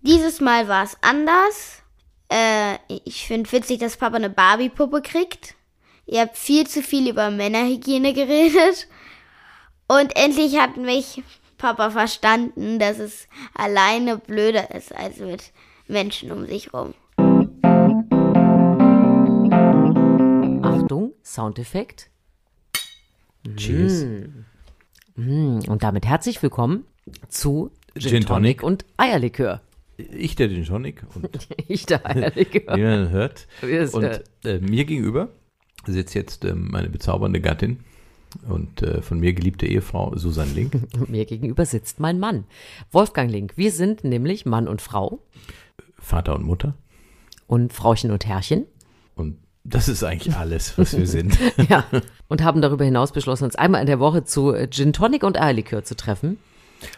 Dieses Mal war es anders. Äh, ich finde witzig, dass Papa eine Barbie-Puppe kriegt. Ihr habt viel zu viel über Männerhygiene geredet. Und endlich hat mich Papa verstanden, dass es alleine blöder ist als mit Menschen um sich rum. Achtung, Soundeffekt. Cheers. Mm, Und damit herzlich willkommen zu Gin, Tonic. und Eierlikör. Ich, der Gin Tonic und Ich der Eierlikör. wie man hört. Und hört. äh, mir gegenüber sitzt jetzt ähm, meine bezaubernde Gattin und äh, von mir geliebte Ehefrau Susan Link. Und mir gegenüber sitzt mein Mann, Wolfgang Link. Wir sind nämlich Mann und Frau Vater und Mutter. und Frauchen und Herrchen. Und das ist eigentlich alles, was wir sind. Ja. Und haben darüber hinaus beschlossen, uns einmal in der Woche zu äh, Gin Tonic und Eierlikör zu treffen.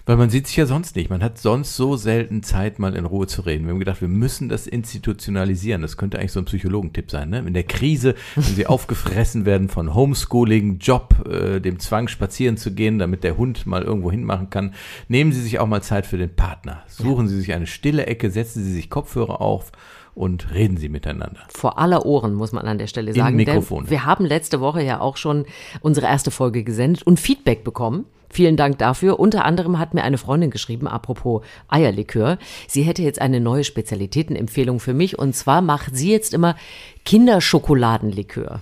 Weil man sieht sich ja sonst nicht. Man hat sonst so selten Zeit, mal in Ruhe zu reden. Wir haben gedacht, wir müssen das institutionalisieren. Das könnte eigentlich so ein Psychologentipp sein. Ne? In der Krise, wenn sie aufgefressen werden von Homeschooling, Job, äh, dem Zwang, spazieren zu gehen, damit der Hund mal irgendwo hinmachen kann, nehmen Sie sich auch mal Zeit für den Partner. Suchen Sie sich eine stille Ecke, setzen Sie sich Kopfhörer auf und reden Sie miteinander. Vor aller Ohren, muss man an der Stelle sagen. Mikrofone. Denn wir haben letzte Woche ja auch schon unsere erste Folge gesendet und Feedback bekommen. Vielen Dank dafür. Unter anderem hat mir eine Freundin geschrieben, apropos Eierlikör. Sie hätte jetzt eine neue Spezialitätenempfehlung für mich und zwar macht sie jetzt immer Kinderschokoladenlikör.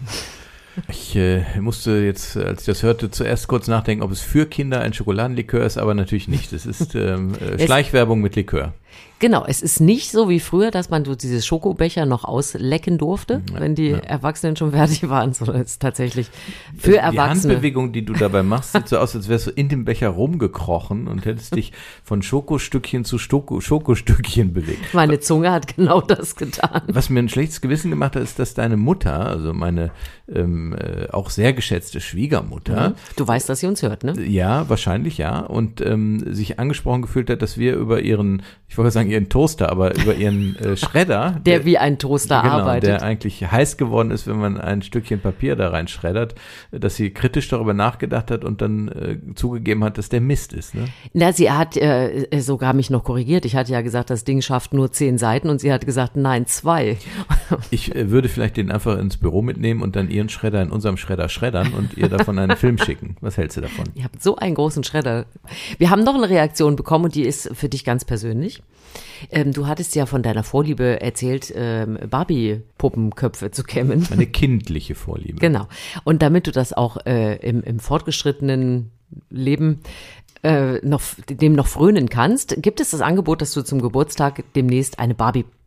Ich äh, musste jetzt, als ich das hörte, zuerst kurz nachdenken, ob es für Kinder ein Schokoladenlikör ist, aber natürlich nicht. Es ist ähm, äh, Schleichwerbung mit Likör. Genau, es ist nicht so wie früher, dass man so diese Schokobecher noch auslecken durfte, wenn die Erwachsenen schon fertig waren, sondern es ist tatsächlich für Die Erwachsene. Handbewegung, die du dabei machst, sieht so aus, als wärst du in dem Becher rumgekrochen und hättest dich von Schokostückchen zu Stoko Schokostückchen bewegt. Meine Zunge hat genau das getan. Was mir ein schlechtes Gewissen gemacht hat, ist, dass deine Mutter, also meine ähm, äh, auch sehr geschätzte Schwiegermutter, Du weißt, dass sie uns hört, ne? Ja, wahrscheinlich ja. Und ähm, sich angesprochen gefühlt hat, dass wir über ihren, ich wollte sagen ihren Toaster, aber über ihren äh, Schredder, Der wie ein Toaster genau, arbeitet. der eigentlich heiß geworden ist, wenn man ein Stückchen Papier da rein schreddert, äh, dass sie kritisch darüber nachgedacht hat und dann äh, zugegeben hat, dass der Mist ist. Ne? Na, sie hat äh, sogar mich noch korrigiert. Ich hatte ja gesagt, das Ding schafft nur zehn Seiten und sie hat gesagt, nein, zwei. Ich äh, würde vielleicht den einfach ins Büro mitnehmen und dann ihren Schredder in unserem Schredder schreddern und ihr davon einen Film schicken. Was hältst du davon? Ihr habt so einen großen Schredder. Wir haben noch eine Reaktion bekommen und die ist für dich ganz persönlich. Ähm, du hattest ja von deiner Vorliebe erzählt, ähm, Barbie-Puppenköpfe zu kämmen. Meine kindliche Vorliebe. Genau. Und damit du das auch äh, im, im fortgeschrittenen Leben äh, noch, dem noch frönen kannst, gibt es das Angebot, dass du zum Geburtstag demnächst eine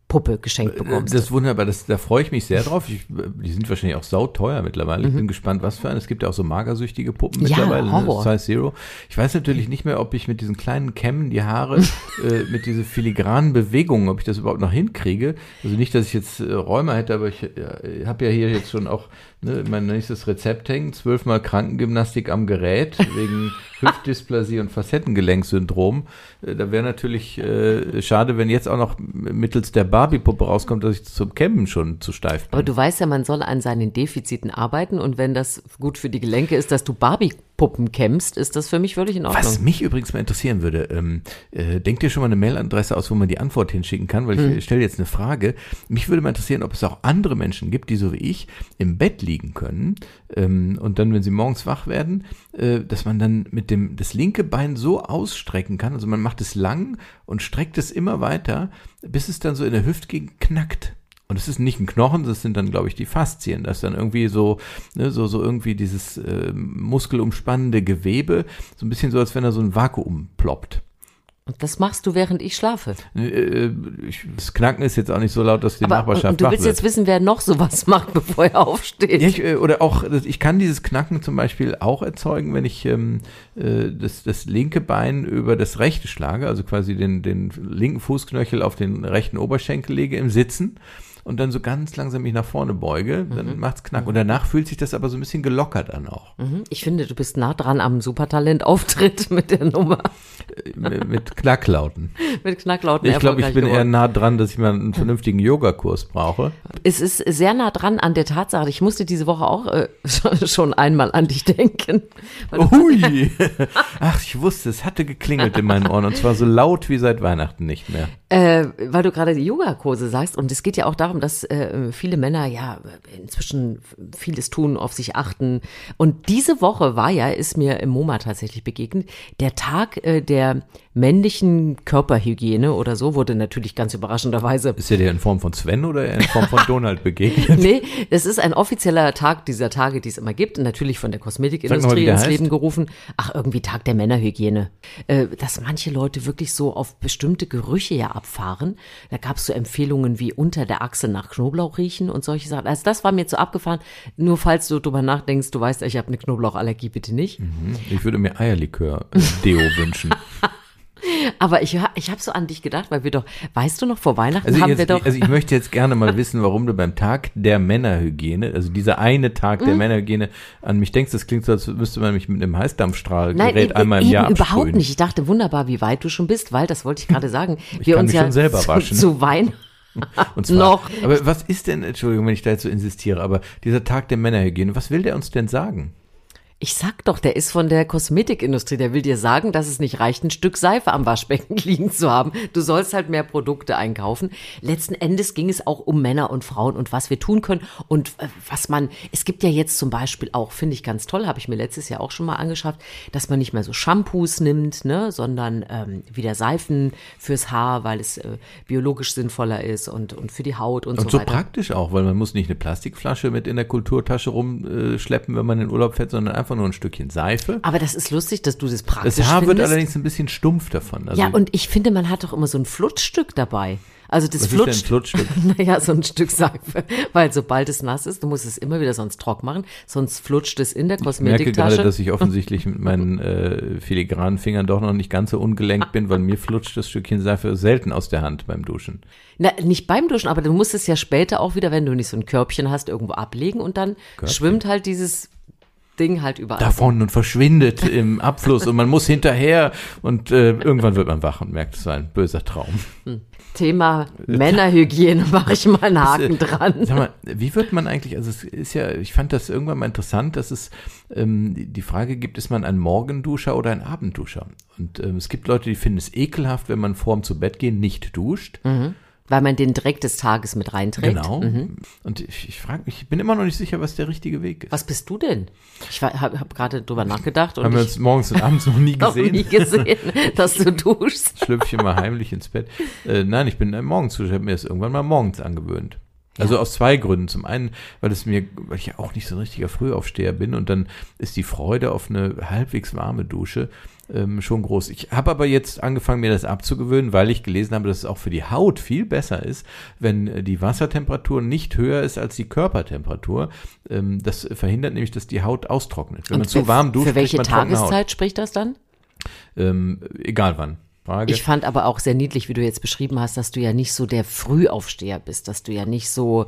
Barbie-Puppe geschenkt bekommst. Äh, Das ist wunderbar, das, da freue ich mich sehr drauf. Ich, die sind wahrscheinlich auch sauteuer mittlerweile. Ich bin gespannt, was für eine. Es gibt ja auch so magersüchtige Puppen Mhm. Ja, mittlerweile, ne? Horror. Size Zero. Ich weiß natürlich nicht mehr, ob ich mit diesen kleinen Kämmen die Haare, äh, mit diesen filigranen Bewegungen, ob ich das überhaupt noch hinkriege. Also nicht, dass ich jetzt äh, Räume hätte, aber ich äh, habe ja hier jetzt schon auch ne, mein nächstes Rezept hängen. Zwölfmal Krankengymnastik am Gerät wegen Hüftdysplasie und Facettengelenkssyndrom. Äh, Da wäre natürlich äh, schade, wenn jetzt auch noch mittels der Barbie-Puppe rauskommt, dass ich zum Campen schon zu steif bin. Aber du weißt ja, man soll an seinen Defiziten arbeiten und wenn das gut für die Gelenke ist, dass du Barbie-Puppen kämmst, ist das für mich völlig in Ordnung. Was mich übrigens mal interessieren würde, ähm, äh, denkt ihr schon mal eine Mailadresse aus, wo man die Antwort hinschicken kann? Weil ich Hm. stelle jetzt eine Frage. Mich würde mal interessieren, ob es auch andere Menschen gibt, die so wie ich im Bett liegen können ähm, und dann, wenn sie morgens wach werden, äh, dass man dann mit dem das linke Bein so ausstrecken kann. Also man macht es lang und streckt es immer weiter, bis es dann so in der Hüftgegend knackt. Und es ist nicht ein Knochen, das sind dann, glaube ich, die Faszien. Das ist dann irgendwie so, ne, so, so irgendwie dieses äh, muskelumspannende Gewebe, so ein bisschen so, als wenn da so ein Vakuum ploppt. Und das machst du, während ich schlafe. Äh, ich, das Knacken ist jetzt auch nicht so laut, dass die Aber Nachbarschaft und du wach willst wird. jetzt wissen, wer noch sowas macht, bevor er aufsteht. Ja, ich, äh, oder auch, ich kann dieses Knacken zum Beispiel auch erzeugen, wenn ich ähm, äh, das, das linke Bein über das rechte schlage, also quasi den, den linken Fußknöchel auf den rechten Oberschenkel lege im Sitzen. Und dann so ganz langsam mich nach vorne beuge, dann Mhm. macht's knack. Und danach fühlt sich das aber so ein bisschen gelockert an auch. Mhm. Ich finde, du bist nah dran am Supertalent-Auftritt mit der Nummer. Mit, Knacklauten. Mit Knacklauten Ich glaube, ich bin eher geworden. nah dran, dass ich mal einen vernünftigen Yogakurs brauche. Es ist sehr nah dran an der Tatsache. Ich musste diese Woche auch äh, schon- einmal an dich denken. Hui! Ach, ich wusste, es hatte geklingelt in meinen Ohren und zwar so laut wie seit Weihnachten nicht mehr. Äh, weil du gerade die Yogakurse sagst und es geht ja auch darum, dass äh, viele Männer ja inzwischen vieles tun, auf sich achten. Und diese Woche war ja, ist mir im MoMA tatsächlich begegnet, der Tag äh, der männlichen Körperhygiene oder so, wurde natürlich ganz überraschenderweise Ist er dir in Form von Sven oder in Form von Donald begegnet? Nee, das ist ein offizieller Tag dieser Tage, die es immer gibt, und natürlich von der mal, Kosmetikindustrie der ins heißt. Leben gerufen. Ach, irgendwie Tag der Männerhygiene. Äh, dass manche Leute wirklich so auf bestimmte Gerüche ja abfahren. Da gab es so Empfehlungen wie unter der Achsel nach Knoblauch riechen und solche Sachen. Also das war mir zu abgefahren. Nur falls du drüber nachdenkst, du weißt, ich habe eine Knoblauchallergie, bitte nicht. Ich würde mir Eierlikör-Deo wünschen. Aber ich, ich habe so an dich gedacht, weil wir doch, weißt du noch, vor Weihnachten Also, haben jetzt, wir doch. also ich möchte jetzt gerne mal wissen, warum du beim Tag der Männerhygiene, also dieser eine Tag Mhm. der Männerhygiene, an mich denkst. Das klingt so, als müsste man mich mit einem Heißdampfstrahlgerät Nein, einmal im eben Jahr überhaupt absprühen. nicht. Ich dachte, wunderbar, wie weit du schon bist, weil, das wollte ich gerade sagen, Ich wir uns ja schon selber zu, waschen. zu Wein. Und zwar, Noch. Aber was ist denn, Entschuldigung, wenn ich da jetzt so insistiere, aber dieser Tag der Männerhygiene, was will der uns denn sagen? Ich sag doch, der ist von der Kosmetikindustrie. Der will dir sagen, dass es nicht reicht, ein Stück Seife am Waschbecken liegen zu haben. Du sollst halt mehr Produkte einkaufen. Letzten Endes ging es auch um Männer und Frauen und was wir tun können und äh, was man, es gibt ja jetzt zum Beispiel auch, finde ich ganz toll, habe ich mir letztes Jahr auch schon mal angeschafft, dass man nicht mehr so Shampoos nimmt, ne, sondern ähm, wieder Seifen fürs Haar, weil es äh, biologisch sinnvoller ist und, und für die Haut und, Und so so weiter. praktisch auch, weil man muss nicht eine Plastikflasche mit in der Kulturtasche rumschleppen, wenn man in Urlaub fährt, sondern einfach nur ein Stückchen Seife. Aber das ist lustig, dass du das praktisch Das Haar wird findest. allerdings ein bisschen stumpf davon. Also, Ja, und ich finde, man hat doch immer so ein Flutschstück dabei. Also das was ist denn ein flutscht. Flutschstück? Naja, so ein Stück Seife. Weil sobald es nass ist, du musst es immer wieder sonst trocken machen, sonst flutscht es in der Ich merke Kosmetiktasche. gerade, dass ich offensichtlich mit meinen äh, filigranen Fingern doch noch nicht ganz so ungelenkt bin, weil mir flutscht das Stückchen Seife selten aus der Hand beim Duschen. Na, nicht beim Duschen, aber du musst es ja später auch wieder, wenn du nicht so ein Körbchen hast, irgendwo ablegen und dann schwimmt halt dieses Ding halt überall. Davon und verschwindet im Abfluss und man muss hinterher und äh, irgendwann wird man wach und merkt, es war ein böser Traum. Thema Männerhygiene mache ich mal einen Haken dran. Sag mal, wie wird man eigentlich, also es ist ja, ich fand das irgendwann mal interessant, dass es ähm, die- Frage gibt, ist man ein Morgenduscher oder ein Abendduscher? Und ähm, es gibt Leute, die finden es ekelhaft, wenn man vorm zu Bett gehen nicht duscht. Weil man den Dreck des Tages mit reinträgt. Genau. Und ich, ich frage mich, ich bin immer noch nicht sicher, was der richtige Weg ist. Was bist du denn? Ich habe hab gerade drüber nachgedacht und Haben wir uns morgens und abends noch nie noch gesehen? nie gesehen, dass du duschst. Schlüpfe ich immer heimlich ins Bett. Äh, nein, ich bin ein Morgensduscher. Ich habe mir das irgendwann mal morgens angewöhnt. Also aus zwei Gründen. Zum einen, weil es mir, weil ich ja auch nicht so ein richtiger Frühaufsteher bin und dann ist die Freude auf eine halbwegs warme Dusche ähm, schon groß. Ich habe aber jetzt angefangen, mir das abzugewöhnen, weil ich gelesen habe, dass es auch für die Haut viel besser ist, wenn äh, die Wassertemperatur nicht höher ist als die Körpertemperatur. Ähm, das verhindert nämlich, dass die Haut austrocknet. Wenn man zu für- warm duscht, Für welche man. Tageszeit spricht das dann? Ähm, egal wann. Frage. Ich fand aber auch sehr niedlich, wie du jetzt beschrieben hast, dass du ja nicht so der Frühaufsteher bist, dass du ja nicht so,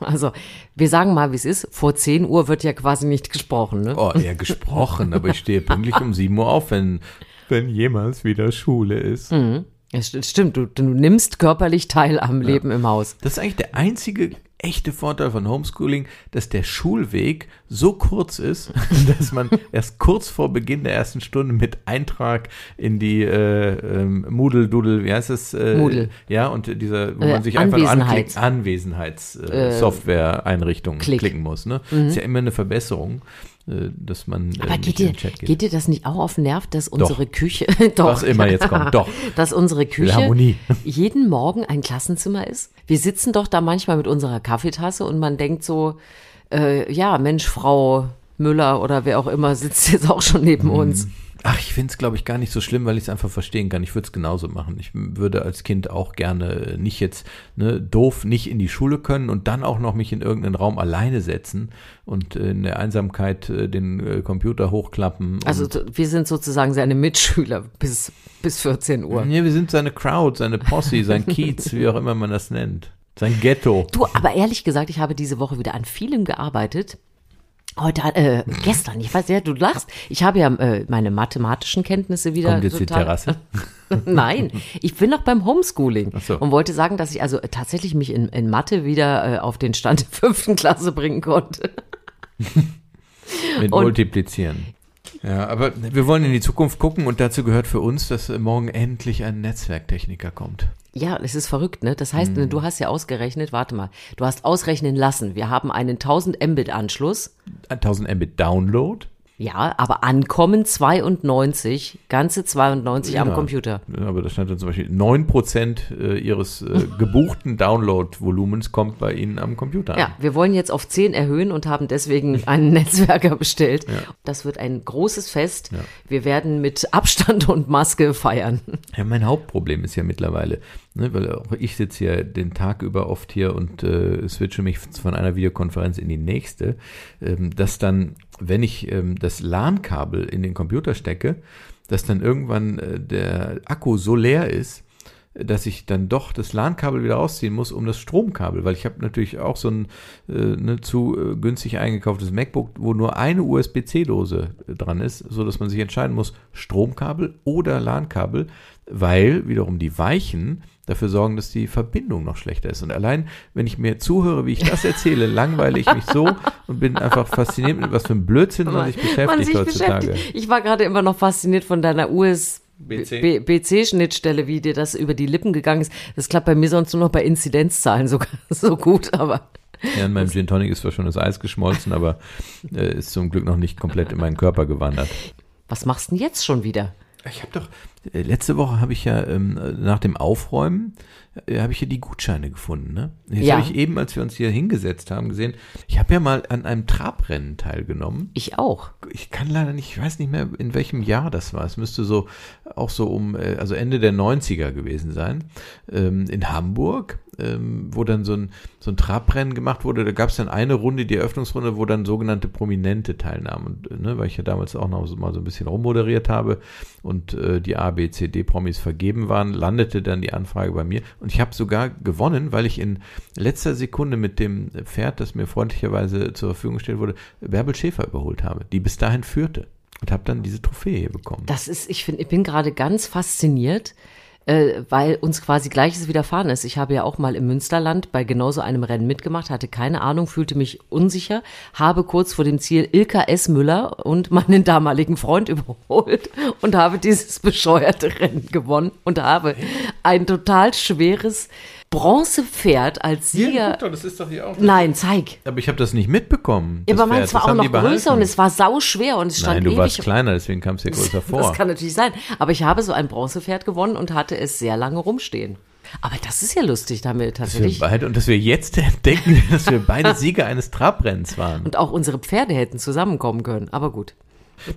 also wir sagen mal, wie es ist, vor 10 Uhr wird ja quasi nicht gesprochen, ne? Oh, eher gesprochen, aber ich stehe pünktlich um 7 Uhr auf, wenn, wenn jemals wieder Schule ist. Ja, st- stimmt, du, du nimmst körperlich teil am Leben im Haus. Das ist eigentlich der einzige echte Vorteil von Homeschooling, dass der Schulweg so kurz ist, dass man erst kurz vor Beginn der ersten Stunde mit Eintrag in die äh, ähm, Moodle, Doodle, wie heißt es? Äh, Moodle. Ja, und dieser, wo Äh, man sich einfach nur anklickt, Anwesenheits-Software-Einrichtungen Klick. klicken muss. Ne? Ist ja immer eine Verbesserung, äh, dass man äh, Aber geht dir, geht. geht dir das nicht auch auf den Nerv, dass unsere Küche, doch, Was immer jetzt kommt, doch. dass unsere Küche Harmonie. jeden Morgen ein Klassenzimmer ist? Wir sitzen doch da manchmal mit unserer Kaffeetasse und man denkt so, äh, ja, Mensch, Frau Müller oder wer auch immer sitzt jetzt auch schon neben Mhm. uns. Ach, ich finde es, glaube ich, gar nicht so schlimm, weil ich es einfach verstehen kann. Ich würde es genauso machen. Ich würde als Kind auch gerne nicht jetzt ne, doof nicht in die Schule können und dann auch noch mich in irgendeinen Raum alleine setzen und äh, in der Einsamkeit äh, den äh, Computer hochklappen. Also wir sind sozusagen seine Mitschüler bis, bis 14 Uhr. nee, wir sind seine Crowd, seine Posse, sein Kiez, wie auch immer man das nennt. Sein Ghetto. Du, aber ehrlich gesagt, ich habe diese Woche wieder an vielem gearbeitet. Heute, äh, gestern, ich weiß ja, du lachst. Ich habe ja äh, meine mathematischen Kenntnisse wieder. Kommt jetzt die Terrasse? Nein, ich bin noch beim Homeschooling Ach so. und wollte sagen, dass ich also tatsächlich mich in, in Mathe wieder äh, auf den Stand der fünften Klasse bringen konnte. Mit Und- Multiplizieren. Ja, aber wir wollen in die Zukunft gucken und dazu gehört für uns, dass morgen endlich ein Netzwerktechniker kommt. Ja, es ist verrückt, ne? Das heißt, Mhm. du hast ja ausgerechnet, warte mal, du hast ausrechnen lassen, wir haben einen 1000 Mbit Anschluss. 1000 Mbit Download. Ja, aber ankommen 92, ganze 92 am Ja. Computer. Ja, Aber da stand dann zum Beispiel 9% äh, ihres äh, gebuchten Download-Volumens kommt bei Ihnen am Computer Ja, an. wir wollen jetzt auf 10 erhöhen und haben deswegen einen Netzwerker bestellt. Das wird ein großes Fest. Wir werden mit Abstand und Maske feiern. Ja, mein Hauptproblem ist ja mittlerweile, ne, weil auch ich sitze ja den Tag über oft hier und äh, switche mich von einer Videokonferenz in die nächste, ähm, dass dann, wenn ich ähm, das LAN-Kabel in den Computer stecke, dass dann irgendwann äh, der Akku so leer ist, dass ich dann doch das LAN-Kabel wieder rausziehen muss, um das Stromkabel, weil ich habe natürlich auch so ein äh, ne, zu äh, günstig eingekauftes MacBook, wo nur eine USB-C-Dose äh, dran ist, so dass man sich entscheiden muss, Stromkabel oder LAN-Kabel, weil wiederum die Weichen dafür sorgen, dass die Verbindung noch schlechter ist. Und allein, wenn ich mir zuhöre, wie ich das erzähle, langweile ich mich so und bin einfach fasziniert mit was für ein Blödsinn man sich beschäftigt Man sich heutzutage. beschäftigt. Ich war gerade immer noch fasziniert von deiner BC. USB-C-Schnittstelle, wie dir das über die Lippen gegangen ist. Das klappt bei mir sonst nur noch bei Inzidenzzahlen so, so gut, aber Ja, in meinem Gin Tonic ist zwar schon das Eis geschmolzen, aber äh, ist zum Glück noch nicht komplett in meinen Körper gewandert. was machst du denn jetzt schon wieder? Ich habe doch, äh, letzte Woche habe ich ja ähm, nach dem Aufräumen, äh, habe ich hier die Gutscheine gefunden. Ne? Jetzt Ja. habe ich eben, als wir uns hier hingesetzt haben, gesehen, ich habe ja mal an einem Trabrennen teilgenommen. Ich auch. Ich kann leider nicht, ich weiß nicht mehr, in welchem Jahr das war. Es müsste so auch so um, äh, also Ende der 90er gewesen sein, ähm, in Hamburg, ähm, wo dann so ein, so ein Trabrennen gemacht wurde. Da gab es dann eine Runde, die Eröffnungsrunde, wo dann sogenannte Prominente teilnahmen. Und, äh, ne, weil ich ja damals auch noch so, mal so ein bisschen rummoderiert habe und äh, die A, B, C, D Promis vergeben waren, landete dann die Anfrage bei mir. Und ich habe sogar gewonnen, weil ich in letzter Sekunde mit dem Pferd, das mir freundlicherweise zur Verfügung gestellt wurde, Bärbel Schäfer überholt habe, die bis dahin führte. Und habe dann diese Trophäe hier bekommen. Das ist, ich finde, ich bin gerade ganz fasziniert, äh, weil uns quasi Gleiches widerfahren ist. Ich habe ja auch mal im Münsterland bei genauso einem Rennen mitgemacht, hatte keine Ahnung, fühlte mich unsicher, habe kurz vor dem Ziel Ilka S. Müller und meinen damaligen Freund überholt und habe dieses bescheuerte Rennen gewonnen und habe ein total schweres Bronzepferd als Sieger. doch, das ist doch hier auch. Nein, zeig. Aber ich habe das nicht mitbekommen. Ja, aber meins Pferd. war auch noch größer und es war sau schwer und es stand Nein, du ewig warst kleiner, deswegen kam es dir größer vor. Das kann natürlich sein. Aber ich habe so ein Bronzepferd gewonnen und hatte es sehr lange rumstehen. Aber das ist ja lustig, da haben wir Dass wir tatsächlich. beide, und dass wir jetzt entdecken, dass wir beide Sieger eines Trabrennens waren. Und auch unsere Pferde hätten zusammenkommen können. Aber gut.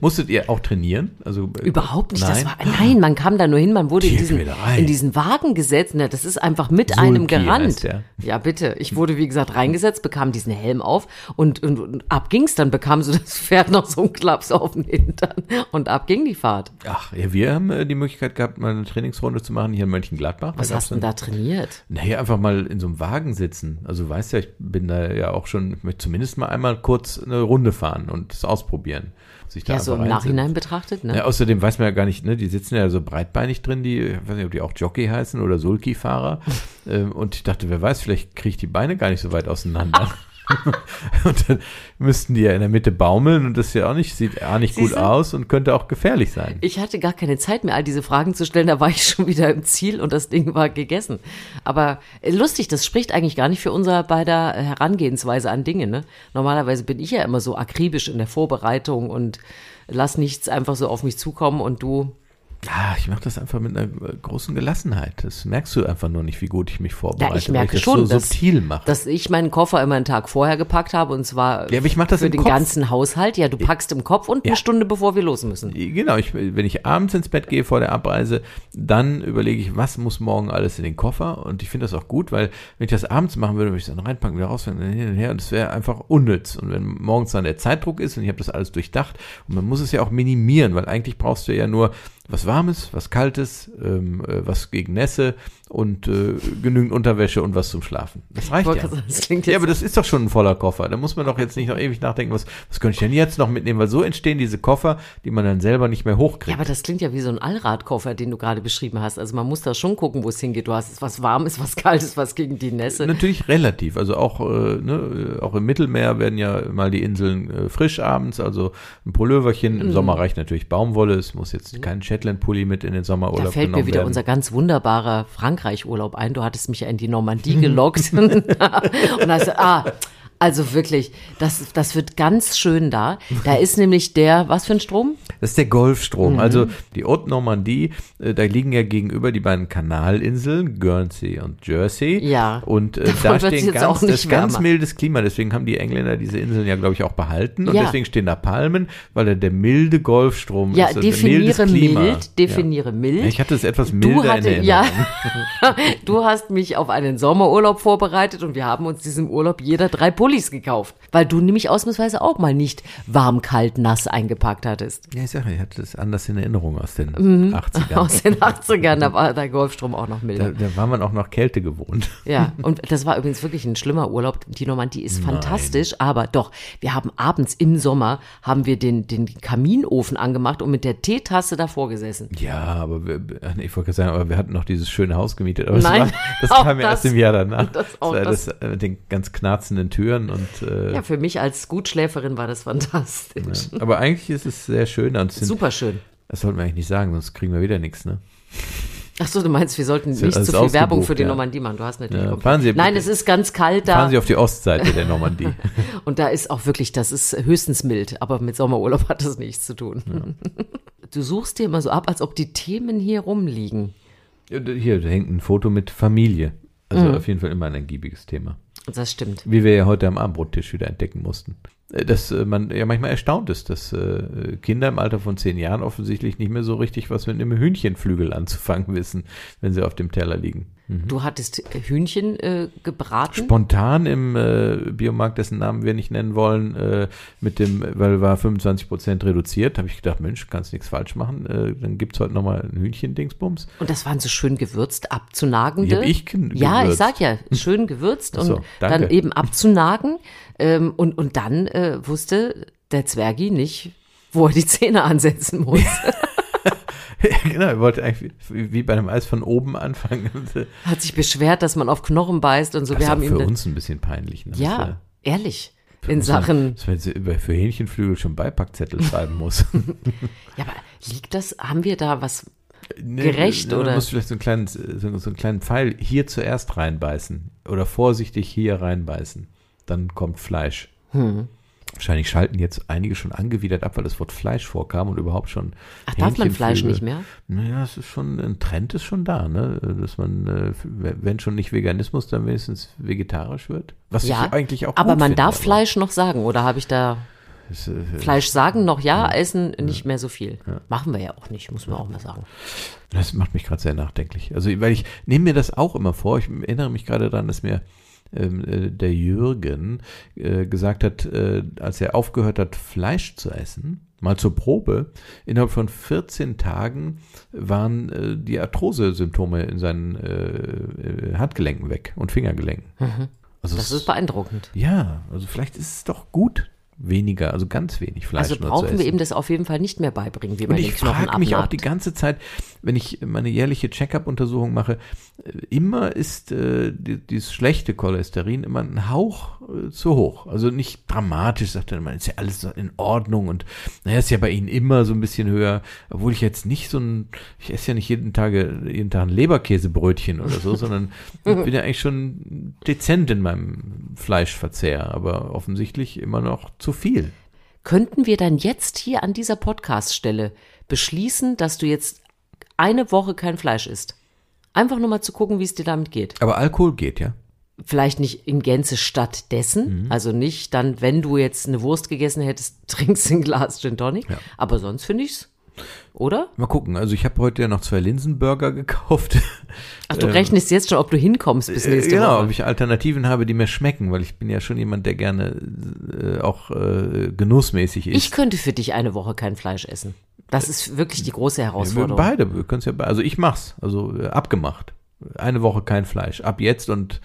Musstet ihr auch trainieren? Also äh, Überhaupt nicht. Nein? war, nein, man kam da nur hin, man wurde in diesen, in diesen Wagen gesetzt. Na, das ist einfach mit Sulki einem gerannt. heißt der. Ja, bitte. Ich wurde, wie gesagt, reingesetzt, bekam diesen Helm auf und, und, und ab ging's. Dann bekam so das Pferd noch so einen Klaps auf den Hintern und ab ging die Fahrt. Ach, ja, wir haben äh, die Möglichkeit gehabt, mal eine Trainingsrunde zu machen hier in Mönchengladbach. Was hast du denn da trainiert? Naja, einfach mal in so einem Wagen sitzen. Also du weißt ja, ich bin da ja auch schon, ich möchte zumindest mal einmal kurz eine Runde fahren und es ausprobieren. Sich da Ja, so im. Nachhinein betrachtet, ne? Ja, außerdem weiß man ja gar nicht, ne, die sitzen ja so breitbeinig drin, die, ich weiß nicht, ob die auch Jockey heißen oder Sulky-Fahrer. ähm, und ich dachte, wer weiß, vielleicht kriege ich die Beine gar nicht so weit auseinander. und dann müssten die ja in der Mitte baumeln und das ja auch nicht, sieht auch nicht gut aus und könnte auch gefährlich sein. Ich hatte gar keine Zeit mehr, all diese Fragen zu stellen. Da war ich schon wieder im Ziel und das Ding war gegessen. Aber äh, lustig, das spricht eigentlich gar nicht für unser beider Herangehensweise an Dinge. Ne? Normalerweise bin ich ja immer so akribisch in der Vorbereitung und lass nichts einfach so auf mich zukommen und du. Ja, ich mache das einfach mit einer äh, großen Gelassenheit. Das merkst du einfach nur nicht, wie gut ich mich vorbereite. Ja, ich weil merke das schon, so dass, subtil mache. dass ich meinen Koffer immer einen Tag vorher gepackt habe und zwar Ja, ich für den Kopf. ganzen Haushalt. Ja, du packst im Kopf und eine Ja. Stunde bevor wir los müssen. Genau, ich, wenn ich abends ins Bett gehe vor der Abreise, dann überlege ich, was muss morgen alles in den Koffer. Und ich finde das auch gut, weil wenn ich das abends machen würde, würde ich es dann reinpacken, wieder rausfinden, hin und her. Und das wäre einfach unnütz. Und wenn morgens dann der Zeitdruck ist und ich habe das alles durchdacht, und man muss es ja auch minimieren, weil eigentlich brauchst du ja nur was Warmes, was Kaltes, ähm, äh, was gegen Nässe und äh, genügend Unterwäsche und was zum Schlafen. Das reicht ja. sagen, das ja, aber das ist doch schon ein voller Koffer. Da muss man doch jetzt nicht noch ewig nachdenken, was, was könnte ich denn jetzt noch mitnehmen? Weil so entstehen diese Koffer, die man dann selber nicht mehr hochkriegt. Ja, aber das klingt ja wie so ein Allradkoffer, den du gerade beschrieben hast. Also man muss da schon gucken, wo es hingeht. Du hast was Warmes, was Kaltes, was gegen die Nässe. Natürlich relativ. Also auch, äh, ne, auch im Mittelmeer werden ja mal die Inseln äh, frisch abends, also ein Pulloverchen. Mhm. Im Sommer reicht natürlich Baumwolle. Es muss jetzt kein Shetland-Pulli mit in den Sommerurlaub Da fällt mir wieder werden. unser ganz wunderbarer Frankreich-Urlaub ein. Du hattest mich ja in die Normandie gelockt. und hast, ah, also wirklich, das, das wird ganz schön da. Da ist nämlich der, was für ein Strom? Das ist der Golfstrom. Mhm. Also die Haute Normandie, äh, da liegen ja gegenüber die beiden Kanalinseln, Guernsey und Jersey. Ja. Und äh, da stehen ganz, auch das ist ganz mildes Klima. Deswegen haben die Engländer diese Inseln ja, glaube ich, auch behalten. Und Ja. deswegen stehen da Palmen, weil da der milde Golfstrom Ja, ist. mildes definiere mild, definiere mild. Ja. Ich hatte es etwas Du, milder in hatte, Erinnerung. ja, du hast mich auf einen Sommerurlaub vorbereitet und wir haben uns diesem Urlaub jeder drei Pullis gekauft, weil du nämlich ausnahmsweise auch mal nicht warm, kalt, nass eingepackt hattest. Ja, ich sage, ich hatte es anders in Erinnerung aus den 80ern. Mhm. Aus den 80ern, da war der Golfstrom auch noch Da, milder. da war man auch noch Kälte gewohnt. Ja, und das war übrigens wirklich ein schlimmer Urlaub. Die Normandie ist fantastisch, aber doch, wir haben abends im Sommer, haben wir den, den Kaminofen angemacht und mit der Teetasse davor gesessen. Ja, aber wir, ich wollte gerade sagen, aber wir hatten noch dieses schöne Haus gemietet. Aber Nein, das, war, das kam ja erst das- im Jahr danach. das auch war das. das äh, mit den ganz knarzenden Türen und äh, Ja, für mich als Gutschläferin war das fantastisch. aber eigentlich ist es sehr schön. Sind, Super schön. Das sollten wir eigentlich nicht sagen, sonst kriegen wir wieder nichts, ne? Ach so, du meinst, wir sollten nicht zu viel Werbung für die ja. Normandie machen. Du hast natürlich Ja, fahren Sie Nein, es ist ganz kalt da. Fahren Sie auf die Ostseite der Normandie. Und da ist auch wirklich, das ist höchstens mild, aber mit Sommerurlaub hat das nichts zu tun. Du suchst dir immer so ab, als ob die Themen hier rumliegen. Ja, Hier, da hängt ein Foto mit Familie. Also Mhm. auf jeden Fall immer ein ergiebiges Thema. Das stimmt. Wie wir ja heute am Abendbrottisch wieder entdecken mussten. Äh, Dass äh, man ja manchmal erstaunt ist, dass äh, Kinder im Alter von zehn Jahren offensichtlich nicht mehr so richtig was mit einem Hühnchenflügel anzufangen wissen, wenn sie auf dem Teller liegen. Du hattest Hühnchen äh, gebraten. Spontan im äh, Biomarkt, dessen Namen wir nicht nennen wollen, äh, mit dem, weil war 25 Prozent reduziert, habe ich gedacht, Mensch, kannst nichts falsch machen, äh, dann gibt's heute nochmal ein Hühnchen-Dingsbums. Und das waren so schön gewürzt, abzunagende. Die hab ich gen- Ja, ich gewürzt. sag ja, schön gewürzt so, und danke. dann eben abzunagen. Ähm, und, und dann äh, wusste der Zwergi nicht, wo er die Zähne ansetzen muss. genau, er wollte eigentlich wie, bei einem Eis von oben anfangen. Hat sich beschwert, dass man auf Knochen beißt und so. Das Wir ist haben auch für uns ein bisschen peinlich. Ne? Ja, ehrlich. Dass, In man- Sachen. Dass man für Hähnchenflügel schon Beipackzettel schreiben muss. Ja, aber liegt das, haben wir da was? Nee, Gerecht, man oder? muss vielleicht so einen, kleinen, so, so einen kleinen Pfeil hier zuerst reinbeißen. Oder vorsichtig hier reinbeißen. Dann kommt Fleisch. Hm. Wahrscheinlich schalten jetzt einige schon angewidert ab, weil das Wort Fleisch vorkam und überhaupt schon. Ach, darf man Fleisch nicht mehr? Naja, es ist schon, ein Trend ist schon da, ne? Dass man, äh, wenn schon nicht Veganismus, dann wenigstens vegetarisch wird. Was Ja, ich eigentlich auch aber man finde, darf aber Fleisch noch sagen, oder habe ich da Fleisch sagen noch ja, essen nicht mehr so viel? Machen wir ja auch nicht, muss man auch mal sagen. Das macht mich gerade sehr nachdenklich. Also, weil ich nehme mir das auch immer vor. Ich erinnere mich gerade daran, dass mir ähm, äh, der Jürgen äh, gesagt hat, äh, als er aufgehört hat, Fleisch zu essen, mal zur Probe, innerhalb von 14 Tagen waren äh, die Arthrose-Symptome in seinen äh, äh, Handgelenken weg und Fingergelenken. Also Das ist beeindruckend. ja, also vielleicht ist es doch gut, weniger, also ganz wenig Fleisch Also brauchen wir eben das auf jeden Fall nicht mehr beibringen, wie man Und ich frage mich auch die ganze Zeit, wenn ich meine jährliche Check-up-Untersuchung mache, äh, immer ist äh, die, dieses schlechte Cholesterin immer ein Hauch äh, zu hoch. Also nicht dramatisch, sagt er, man ist ja alles in Ordnung und naja, ist ja bei Ihnen immer so ein bisschen höher, obwohl ich jetzt nicht so ein, ich esse ja nicht jeden Tag, jeden Tag ein Leberkäsebrötchen oder so, sondern ich bin ja eigentlich schon dezent in meinem Fleischverzehr, aber offensichtlich immer noch zu viel. Könnten wir dann jetzt hier an dieser Podcast-Stelle beschließen, dass du jetzt eine Woche kein Fleisch isst? Einfach nur mal zu gucken, wie es dir damit geht. Aber Alkohol geht, ja? Vielleicht nicht in Gänze stattdessen, Mhm. also nicht dann, wenn du jetzt eine Wurst gegessen hättest, trinkst ein Glas Gin Tonic. Ja. Aber sonst finde ich's, oder? Mal gucken. Also ich habe heute ja noch zwei Linsenburger gekauft. Ach, du rechnest jetzt schon, ob du hinkommst bis nächste Ähm, genau, ob Woche. ich Alternativen habe, die mir schmecken, weil ich bin ja schon jemand, der gerne äh, auch äh, genussmäßig Ich isst. könnte für dich eine Woche kein Fleisch essen. Das ist wirklich die große Wir Herausforderung. beide, wir können es ja Also ich mach's, also äh, abgemacht. Eine Woche kein Fleisch. Ab jetzt und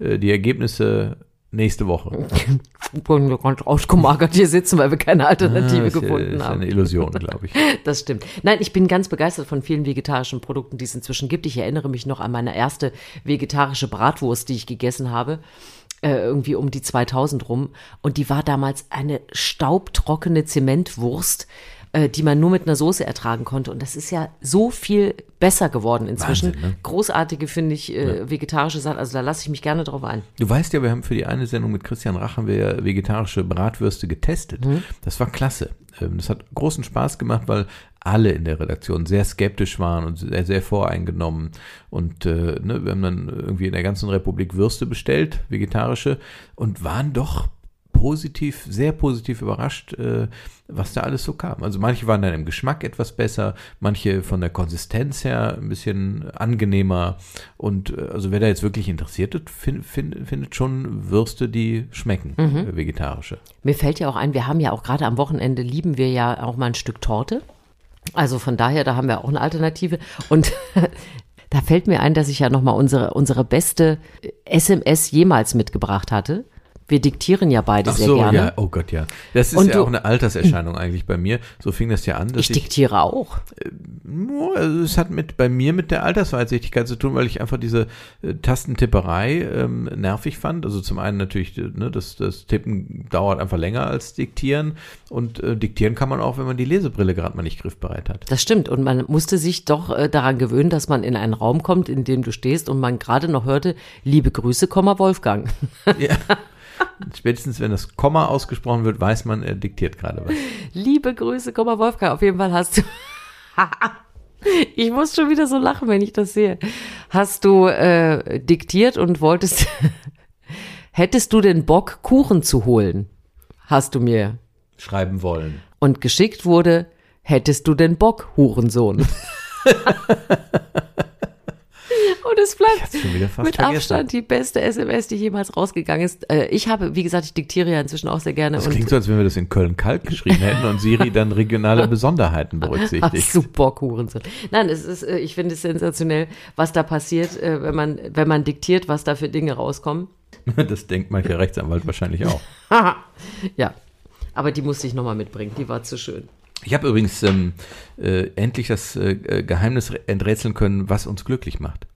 äh, die Ergebnisse nächste Woche. Wir können ganz ausgemagert hier sitzen, weil wir keine Alternative Ah, gefunden ist haben. eine Illusion, glaube ich. Das stimmt. Nein, ich bin ganz begeistert von vielen vegetarischen Produkten, die es inzwischen gibt. Ich erinnere mich noch an meine erste vegetarische Bratwurst, die ich gegessen habe. Äh, irgendwie um die 2000 rum. Und die war damals eine staubtrockene Zementwurst, äh, die man nur mit einer Soße ertragen konnte. Und das ist ja so viel besser geworden inzwischen. Wahnsinn, ne? Großartige, finde ich, äh, vegetarische Sachen. Also da lasse ich mich gerne drauf ein. Du weißt ja, wir haben für die eine Sendung mit Christian Rach haben wir ja vegetarische Bratwürste getestet. Das war klasse. Ähm, Das hat großen Spaß gemacht, weil alle in der Redaktion sehr skeptisch waren und sehr, sehr voreingenommen. Und äh, ne, wir haben dann irgendwie in der ganzen Republik Würste bestellt, vegetarische, und waren doch positiv, sehr positiv überrascht, äh, was da alles so kam. Also manche waren dann im Geschmack etwas besser, manche von der Konsistenz her ein bisschen angenehmer. Und äh, also wer da jetzt wirklich interessiert ist, fin, fin, findet schon Würste, die schmecken, äh, vegetarische. Mir fällt ja auch ein, wir haben ja auch gerade am Wochenende lieben wir ja auch mal ein Stück Torte. Also von daher, da haben wir auch eine Alternative. Und da fällt mir ein, dass ich ja nochmal unsere, unsere beste SMS jemals mitgebracht hatte. Wir diktieren ja beide Ach sehr so, gerne. ja, oh Gott, ja. Das ist Und ja du- auch eine Alterserscheinung eigentlich bei mir. So fing das ja an, Ich ich, diktiere auch. Nur, also es hat mit bei mir mit der Altersweitsichtigkeit zu tun, weil ich einfach diese äh, Tastentipperei ähm, nervig fand. Also zum einen natürlich, äh, ne, das, das Tippen dauert einfach länger als Diktieren und äh, Diktieren kann man auch, wenn man die Lesebrille gerade mal nicht griffbereit hat. Das stimmt. Und man musste sich doch äh, daran gewöhnen, dass man in einen Raum kommt, in dem du stehst und man gerade noch hörte, liebe Grüße, Komma Wolfgang. Ja. Spätestens wenn das Komma ausgesprochen wird, weiß man, er diktiert gerade was. Liebe Grüße, Komma Wolfgang. Auf jeden Fall hast du. ich muss schon wieder so lachen, wenn ich das sehe. Hast du äh, diktiert und wolltest. Hättest du den Bock, Kuchen zu holen? Hast du mir. Schreiben wollen. Und geschickt wurde, hättest du den Bock, Hurensohn? Und es bleibt mit vergessen. Abstand die beste SMS, die jemals rausgegangen ist. Äh, ich habe, wie gesagt, ich diktiere ja inzwischen auch sehr gerne. Das klingt so, als wenn wir das in Köln-Kalk geschrieben hätten und Siri dann regionale Besonderheiten berücksichtigt. du Bock, Hurensohn? Nein, es ist, äh, ich finde es sensationell, was da passiert, äh, wenn man, wenn man diktiert, was da für Dinge rauskommen. Das denkt mancher Rechtsanwalt wahrscheinlich auch. Ja. Aber die musste ich nochmal mitbringen. Die war zu schön. Ich habe übrigens ähm, äh, endlich das äh, Geheimnis enträtseln können, was uns glücklich macht.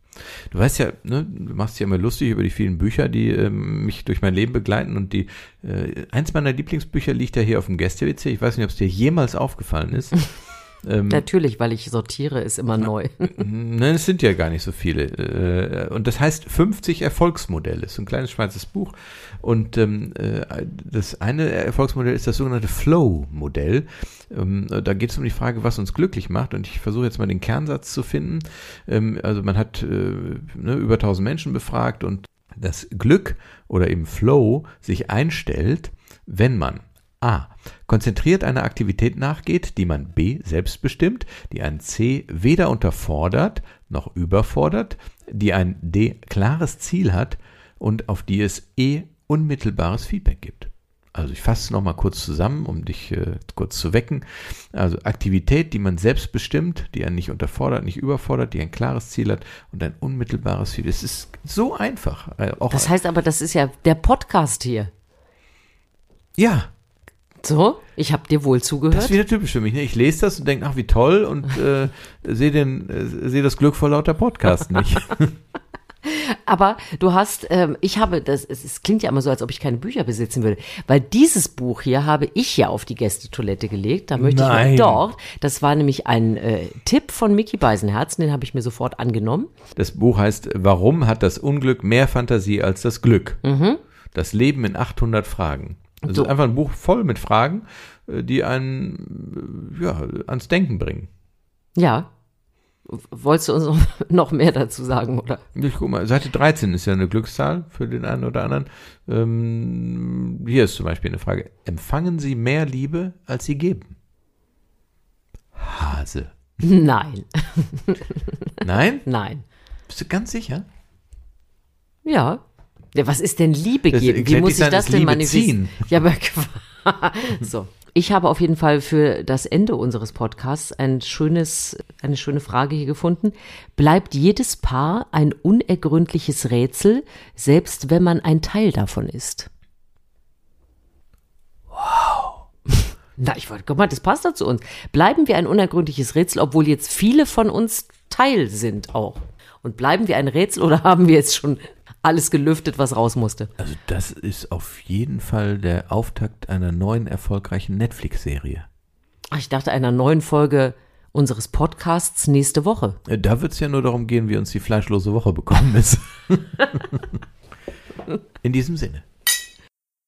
Du weißt ja, ne, du machst ja immer lustig über die vielen Bücher, die ähm, mich durch mein Leben begleiten und die äh, eins meiner Lieblingsbücher liegt ja hier auf dem Gäste-WC. Ich weiß nicht, ob es dir jemals aufgefallen ist. ähm, Natürlich, weil ich sortiere, ist immer neu. Nein, es sind ja gar nicht so viele. Äh, Und das heißt 50 Erfolgsmodelle. Das ist ein kleines schwarzes Buch. Und ähm, äh, das eine Erfolgsmodell ist das sogenannte Flow-Modell. Ähm, Da geht es um die Frage, was uns glücklich macht. Und ich versuche jetzt mal den Kernsatz zu finden. Ähm, Also man hat äh, ne, über 1000 Menschen befragt und das Glück oder eben Flow sich einstellt, wenn man A. Konzentriert einer Aktivität nachgeht, die man B. selbst bestimmt, die ein C. weder unterfordert noch überfordert, die ein D. klares Ziel hat und auf die es E. unmittelbares Feedback gibt. Also ich fasse es nochmal kurz zusammen, um dich äh, kurz zu wecken. Also Aktivität, die man selbst bestimmt, die einen nicht unterfordert, nicht überfordert, die ein klares Ziel hat und ein unmittelbares Feedback. Es ist so einfach. Äh, Das heißt aber, das ist ja der Podcast hier. ja, So, ich habe dir wohl Das ist zugehört. wieder typisch für mich. Ne? Ich lese das und denke, ach wie toll und äh, sehe äh, sehe das Glück vor lauter Podcast nicht. Aber du hast, ähm, ich habe, das, es, es klingt ja immer so, als ob ich keine Bücher besitzen würde, weil dieses Buch hier habe ich ja auf die Gästetoilette gelegt. Da möchte Nein. ich noch dort. Das war nämlich ein äh, Tipp von Mickey Beisenherzen, den habe ich mir sofort angenommen. Das Buch heißt, warum hat das Unglück mehr Fantasie als das Glück? Das Leben in 800 Fragen. Das So. ist einfach ein Buch voll mit Fragen, äh, die einen äh, ja, ans Denken bringen. Ja. Wolltest du uns noch- noch mehr dazu sagen, oder? Ich guck mal, Seite 13 ist ja eine Glückszahl für den einen oder anderen. Ähm, hier ist zum Beispiel eine Frage. Empfangen Sie mehr Liebe, als Sie geben? Hase. Nein, Nein? nein. Bist du ganz sicher? Ja. Ja was ist denn Liebe Das geben? Wie muss ich das denn manifestieren? Ja, aber so. Ich habe auf jeden Fall für das Ende unseres Podcasts ein schönes, eine schöne Frage hier gefunden. Bleibt jedes Paar ein unergründliches Rätsel, selbst wenn man ein Teil davon ist? Wow. Na, ich wollte, guck mal, das passt doch zu uns. Bleiben wir ein unergründliches Rätsel, obwohl jetzt viele von uns Teil sind auch. Und bleiben wir ein Rätsel oder haben wir jetzt schon alles gelüftet, was raus musste? Also das ist auf jeden Fall der Auftakt einer neuen erfolgreichen Netflix-Serie. Ich dachte einer neuen Folge unseres Podcasts nächste Woche. Äh, Da wird es ja nur darum gehen, wie uns die fleischlose Woche bekommen ist. In diesem Sinne.